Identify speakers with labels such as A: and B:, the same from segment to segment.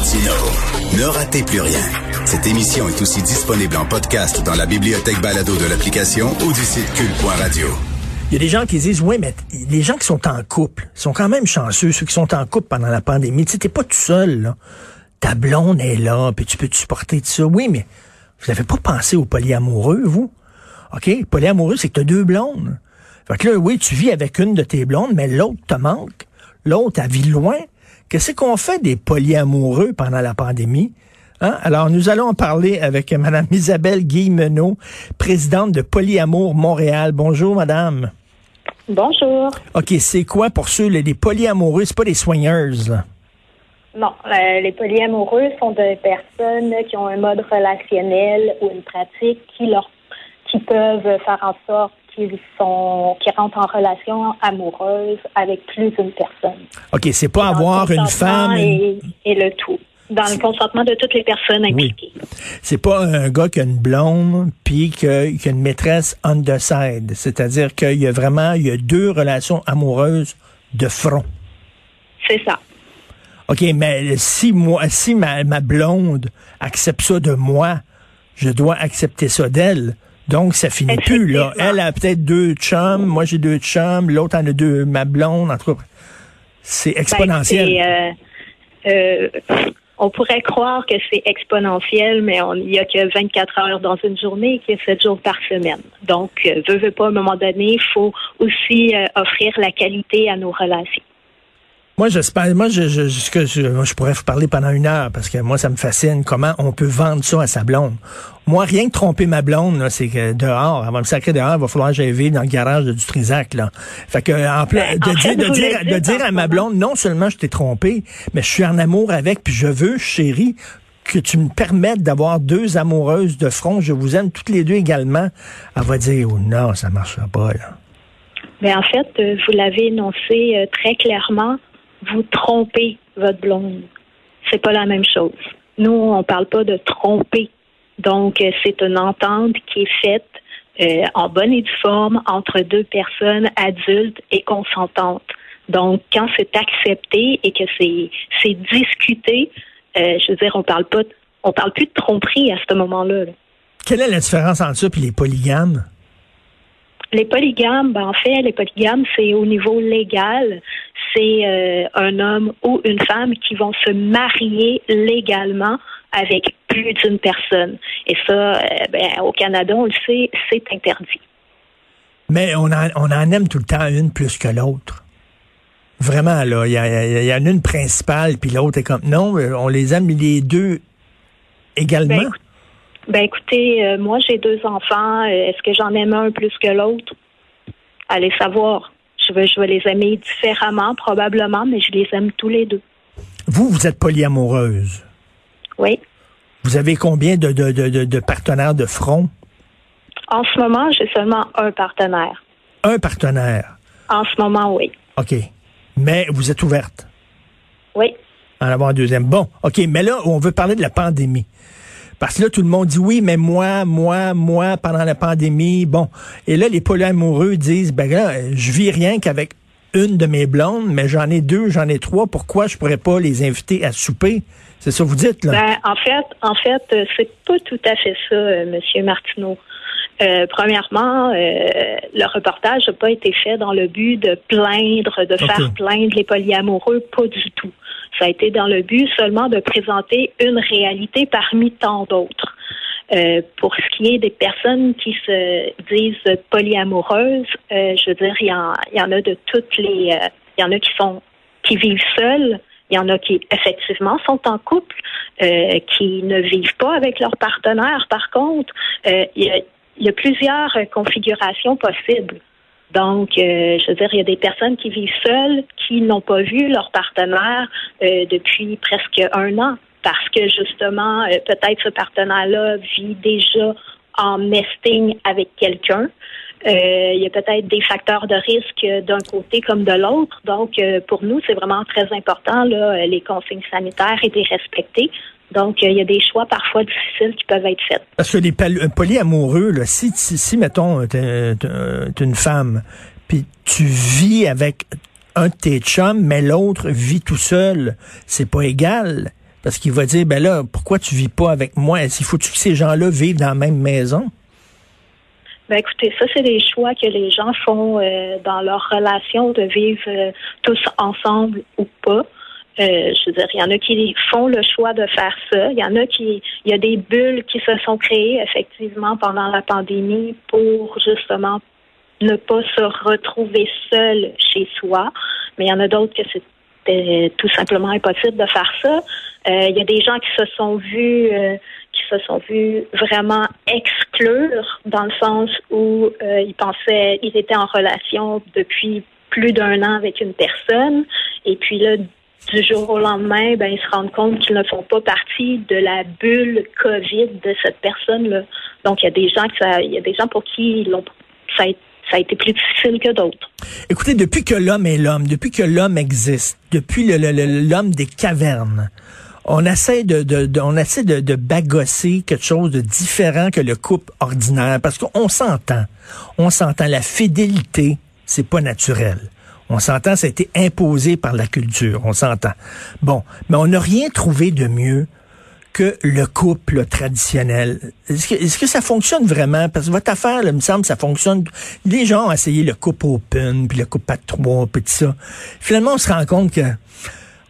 A: Ne ratez plus rien. Cette émission est aussi disponible en podcast dans la bibliothèque balado de l'application ou du site.
B: Il y a des gens qui disent, oui, mais les gens qui sont en couple sont quand même chanceux, ceux qui sont en couple pendant la pandémie. Tu t'es pas tout seul, là. Ta blonde est là, puis tu peux te supporter de ça. Oui, mais vous n'avez pas pensé au polyamoureux, vous? OK? Polyamoureux, c'est que tu as deux blondes. Fait que là, oui, tu vis avec une de tes blondes, mais l'autre te manque. L'autre, elle vit loin. Qu'est-ce qu'on fait des polyamoureux pendant la pandémie? Hein? Alors, nous allons en parler avec Mme Isabelle Guillemenot, présidente de Polyamour Montréal. Bonjour, madame.
C: Bonjour.
B: OK, c'est quoi pour ceux, les, polyamoureux? C'est pas des soigneuses, là?
C: Non, euh, les polyamoureux sont des personnes qui ont un mode relationnel ou une pratique qui leur qui peuvent faire en sorte qu'ils sont qui rentrent en relation amoureuse avec plus d'une personne.
B: OK, c'est pas avoir une femme
C: et, le tout dans le consentement de toutes les personnes impliquées. Oui.
B: C'est pas un gars qui a une blonde puis qui a une maîtresse on the side, c'est-à-dire qu'il y a vraiment il y a deux relations amoureuses de front.
C: C'est ça.
B: OK, mais si moi si ma, ma blonde accepte ça de moi, je dois accepter ça d'elle. Donc, ça finit plus, là. Elle a peut-être deux chums, moi j'ai deux chums, l'autre en a deux, ma blonde, entre C'est ben, exponentiel.
C: Euh, euh, on pourrait croire que c'est exponentiel, mais il n'y a que 24 heures dans une journée et que 7 jours par semaine. Donc, euh, veux, veux pas, à un moment donné, il faut aussi offrir la qualité à nos relations.
B: Moi, j'espère, moi, je, je, je, je, pourrais vous parler pendant une heure parce que moi, ça me fascine comment on peut vendre ça à sa blonde. Moi, rien que tromper ma blonde, c'est que dehors, elle va me sacrer dehors, il va falloir que j'aille vivre dans le garage de Dutrisac, là. Fait que, en plein, ben, de, dire, de, dire, de dire à ma blonde, non seulement je t'ai trompé, mais je suis en amour avec, puis je veux, chérie, que tu me permettes d'avoir deux amoureuses de front, je vous aime toutes les deux également, elle va dire, oh non, ça marchera pas, là.
C: Mais en fait, euh, vous l'avez énoncé euh, très clairement vous trompez votre blonde. C'est pas la même chose. Nous, on parle pas de tromper. Donc, euh, c'est une entente qui est faite euh, en bonne et due forme entre deux personnes adultes et consentantes. Donc, quand c'est accepté et que c'est discuté, euh, je veux dire, on parle pas, on parle plus de tromperie à ce moment-là.
B: Quelle est la différence entre ça et les polygames?
C: Les polygames, ben, en fait, les polygames, c'est au niveau légal c'est euh, un homme ou une femme qui vont se marier légalement avec plus d'une personne. Et ça, euh, ben, au Canada, on le sait, c'est interdit.
B: Mais on en, on en aime tout le temps une plus que l'autre. Vraiment, là, il y, y, en a une principale, puis l'autre est comme... Non, euh, on les aime les deux également? Ben,
C: ben écoutez, moi j'ai deux enfants. Est-ce que j'en aime un plus que l'autre? Allez savoir. Je vais, je vais les aimer différemment, probablement, mais je les aime tous les deux.
B: Vous, vous êtes polyamoureuse.
C: Oui.
B: Vous avez combien de, de, de, de partenaires de front?
C: En ce moment, j'ai seulement un partenaire.
B: Un partenaire?
C: En ce moment, oui.
B: OK. Mais vous êtes ouverte?
C: Oui.
B: En avoir un deuxième. Bon, OK. Mais là, on veut parler de la pandémie. Parce que là, tout le monde dit oui, mais moi, moi, moi, pendant la pandémie, bon. Et là, les polyamoureux disent, ben là, je vis rien qu'avec une de mes blondes, mais j'en ai deux, j'en ai trois. Pourquoi je pourrais pas les inviter à souper? C'est ça que vous dites, là?
C: Ben, en fait, en fait, euh, c'est pas tout à fait ça, euh, Monsieur Martineau. Euh, premièrement, le reportage n'a pas été fait dans le but de plaindre, de faire plaindre les polyamoureux, pas du tout. Ça a été dans le but seulement de présenter une réalité parmi tant d'autres. Euh, pour ce qui est des personnes qui se disent polyamoureuses, euh, je veux dire, il y, en, a de toutes les, euh, il y en a qui sont qui vivent seuls, il y en a qui effectivement sont en couple, qui ne vivent pas avec leur partenaire. Par contre, il y, y a plusieurs configurations possibles. Donc, euh, je veux dire, il y a des personnes qui vivent seules, qui n'ont pas vu leur partenaire euh, depuis presque un an, parce que justement, euh, peut-être ce partenaire-là vit déjà en nesting avec quelqu'un. il y a peut-être des facteurs de risque d'un côté comme de l'autre. Donc, pour nous, c'est vraiment très important, là, les consignes sanitaires et de respecter. Donc, il y a des choix parfois difficiles qui peuvent être faits.
B: Parce que les polyamoureux, là, si, si, mettons, t'es une femme, puis tu vis avec un de tes chums, mais l'autre vit tout seul, c'est pas égal. Parce qu'il va dire, ben là, pourquoi tu vis pas avec moi? Est-ce qu'il faut que ces gens-là vivent dans la même maison?
C: Ben écoutez, ça c'est des choix que les gens font euh, dans leur relation de vivre euh, tous ensemble ou pas. Euh, je veux dire, il y en a qui font le choix de faire ça. Il y en a qui, il y a des bulles qui se sont créées effectivement pendant la pandémie pour justement ne pas se retrouver seul chez soi. Mais il y en a d'autres que c'était tout simplement impossible de faire ça. Euh, il y a des gens qui se sont vus, euh, qui se sont vus vraiment exclure dans le sens où ils pensaient, ils étaient en relation depuis plus d'un an avec une personne, et puis là, du jour au lendemain, ben, ils se rendent compte qu'ils ne font pas partie de la bulle COVID de cette personne-là. Donc, il y a des gens ça, il y a des gens pour qui ça, a, été plus difficile que d'autres.
B: Écoutez, depuis que l'homme est l'homme, depuis que l'homme existe, depuis l'homme des cavernes, on essaie de, on essaie de, de, bagosser quelque chose de différent que le couple ordinaire parce qu'on s'entend. On s'entend. La fidélité, c'est pas naturel. On s'entend, ça a été imposé par la culture, on s'entend. Bon, mais on n'a rien trouvé de mieux que le couple traditionnel. Est-ce que, ça fonctionne vraiment? Parce que votre affaire, là, il me semble, ça fonctionne. Les gens ont essayé le couple open, puis le couple à trois, puis tout ça. Finalement, on se rend compte que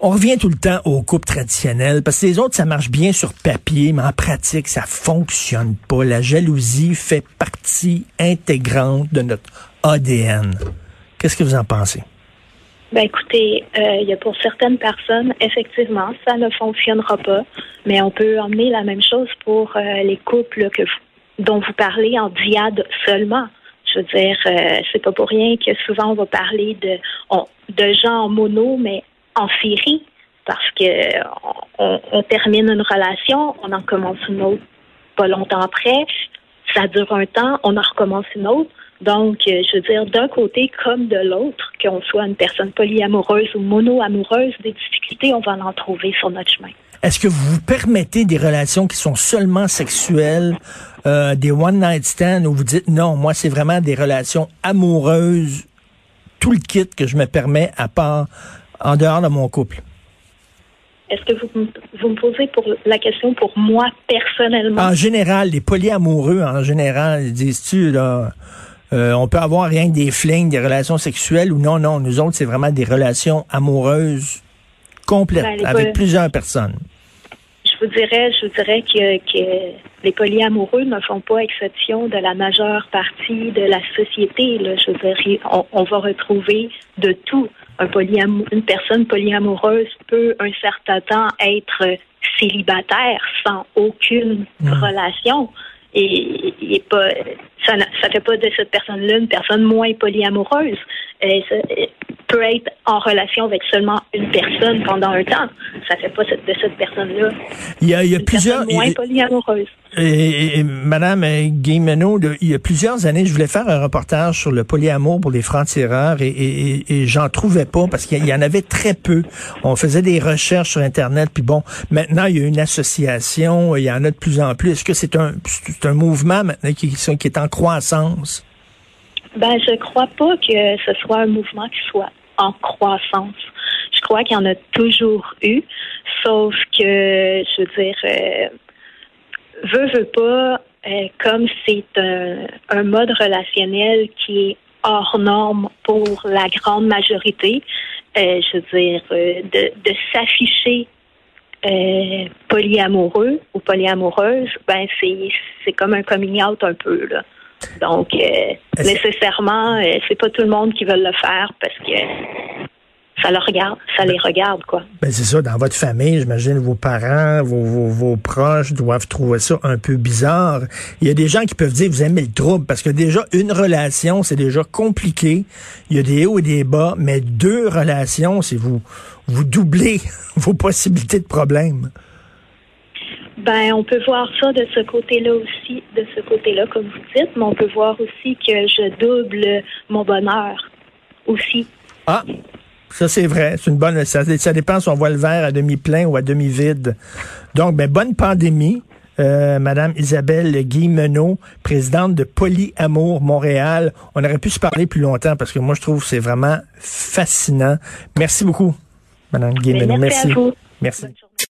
B: on revient tout le temps au couple traditionnel, parce que les autres, ça marche bien sur papier, mais en pratique, ça fonctionne pas. La jalousie fait partie intégrante de notre ADN. Qu'est-ce que vous en pensez?
C: Ben écoutez, euh, il y a pour certaines personnes, effectivement, ça ne fonctionnera pas, mais on peut emmener la même chose pour euh, les couples que dont vous parlez en diade seulement. Je veux dire, euh, c'est pas pour rien que souvent on va parler de, de gens en mono, mais en série, parce que on, on termine une relation, on en commence une autre pas longtemps après, ça dure un temps, on en recommence une autre. Donc, euh, je veux dire, d'un côté comme de l'autre, qu'on soit une personne polyamoureuse ou monoamoureuse, des difficultés, on va en trouver sur notre chemin.
B: Est-ce que vous permettez des relations qui sont seulement sexuelles, euh, des one-night stands, où vous dites non, moi, c'est vraiment des relations amoureuses, tout le kit que je me permets à part, en dehors de mon couple?
C: Est-ce que vous, vous, me posez pour la question pour moi personnellement?
B: En général, les polyamoureux, en général, disent-tu, là, euh, on peut avoir rien que des flings, des relations sexuelles ou non, non. Nous autres, c'est vraiment des relations amoureuses complètes ben, avec plusieurs personnes.
C: Je vous dirais, je vous dirais que, les polyamoureux ne font pas exception de la majeure partie de la société. Je on, va retrouver de tout. Un une personne polyamoureuse peut un certain temps être célibataire sans aucune mmh. relation et il est pas ça ne fait pas de cette personne-là une personne moins polyamoureuse. Elle, peut être en relation avec seulement une personne pendant un temps. Ça fait pas de cette personne-là.
B: Il y a, il y a plusieurs
C: moins polyamoureuse.
B: Et, Madame Guillemeno, il y a plusieurs années, je voulais faire un reportage sur le polyamour pour les francs-tireurs et, et, et j'en trouvais pas parce qu'il y en avait très peu. On faisait des recherches sur Internet, puis bon, maintenant il y a une association, il y en a de plus en plus. Est-ce que c'est un, c'est un mouvement maintenant qui, qui est en croissance?
C: Ben, je crois pas que ce soit un mouvement qui soit en croissance. Je crois qu'il y en a toujours eu, sauf que, je veux dire, euh, veut, veut pas, euh, comme c'est un, mode relationnel qui est hors norme pour la grande majorité, euh, je veux dire, de, de s'afficher polyamoureux ou polyamoureuse, ben c'est c'est comme un coming out un peu là. Donc, euh, nécessairement, euh, c'est pas tout le monde qui veut le faire parce que ça le regarde, ça les regarde, quoi.
B: Ben c'est ça, dans votre famille, j'imagine vos parents, vos, vos, proches doivent trouver ça un peu bizarre. Il y a des gens qui peuvent dire vous aimez le trouble parce que déjà une relation, c'est déjà compliqué. Il y a des hauts et des bas, mais deux relations, c'est vous vous doublez vos possibilités de problème.
C: Ben, on peut voir ça de ce côté-là aussi, de ce côté-là, comme vous dites, mais on peut voir aussi que je double mon bonheur aussi.
B: Ah, ça c'est vrai, c'est une bonne. Ça, ça, dépend si on voit le verre à demi plein ou à demi vide. Donc, ben bonne pandémie. Euh, Madame Isabelle Guillemenot, présidente de Polyamour Montréal. On aurait pu se parler plus longtemps parce que moi je trouve que c'est vraiment fascinant. Merci beaucoup, Madame Guillemenot.
C: Merci.
B: Merci.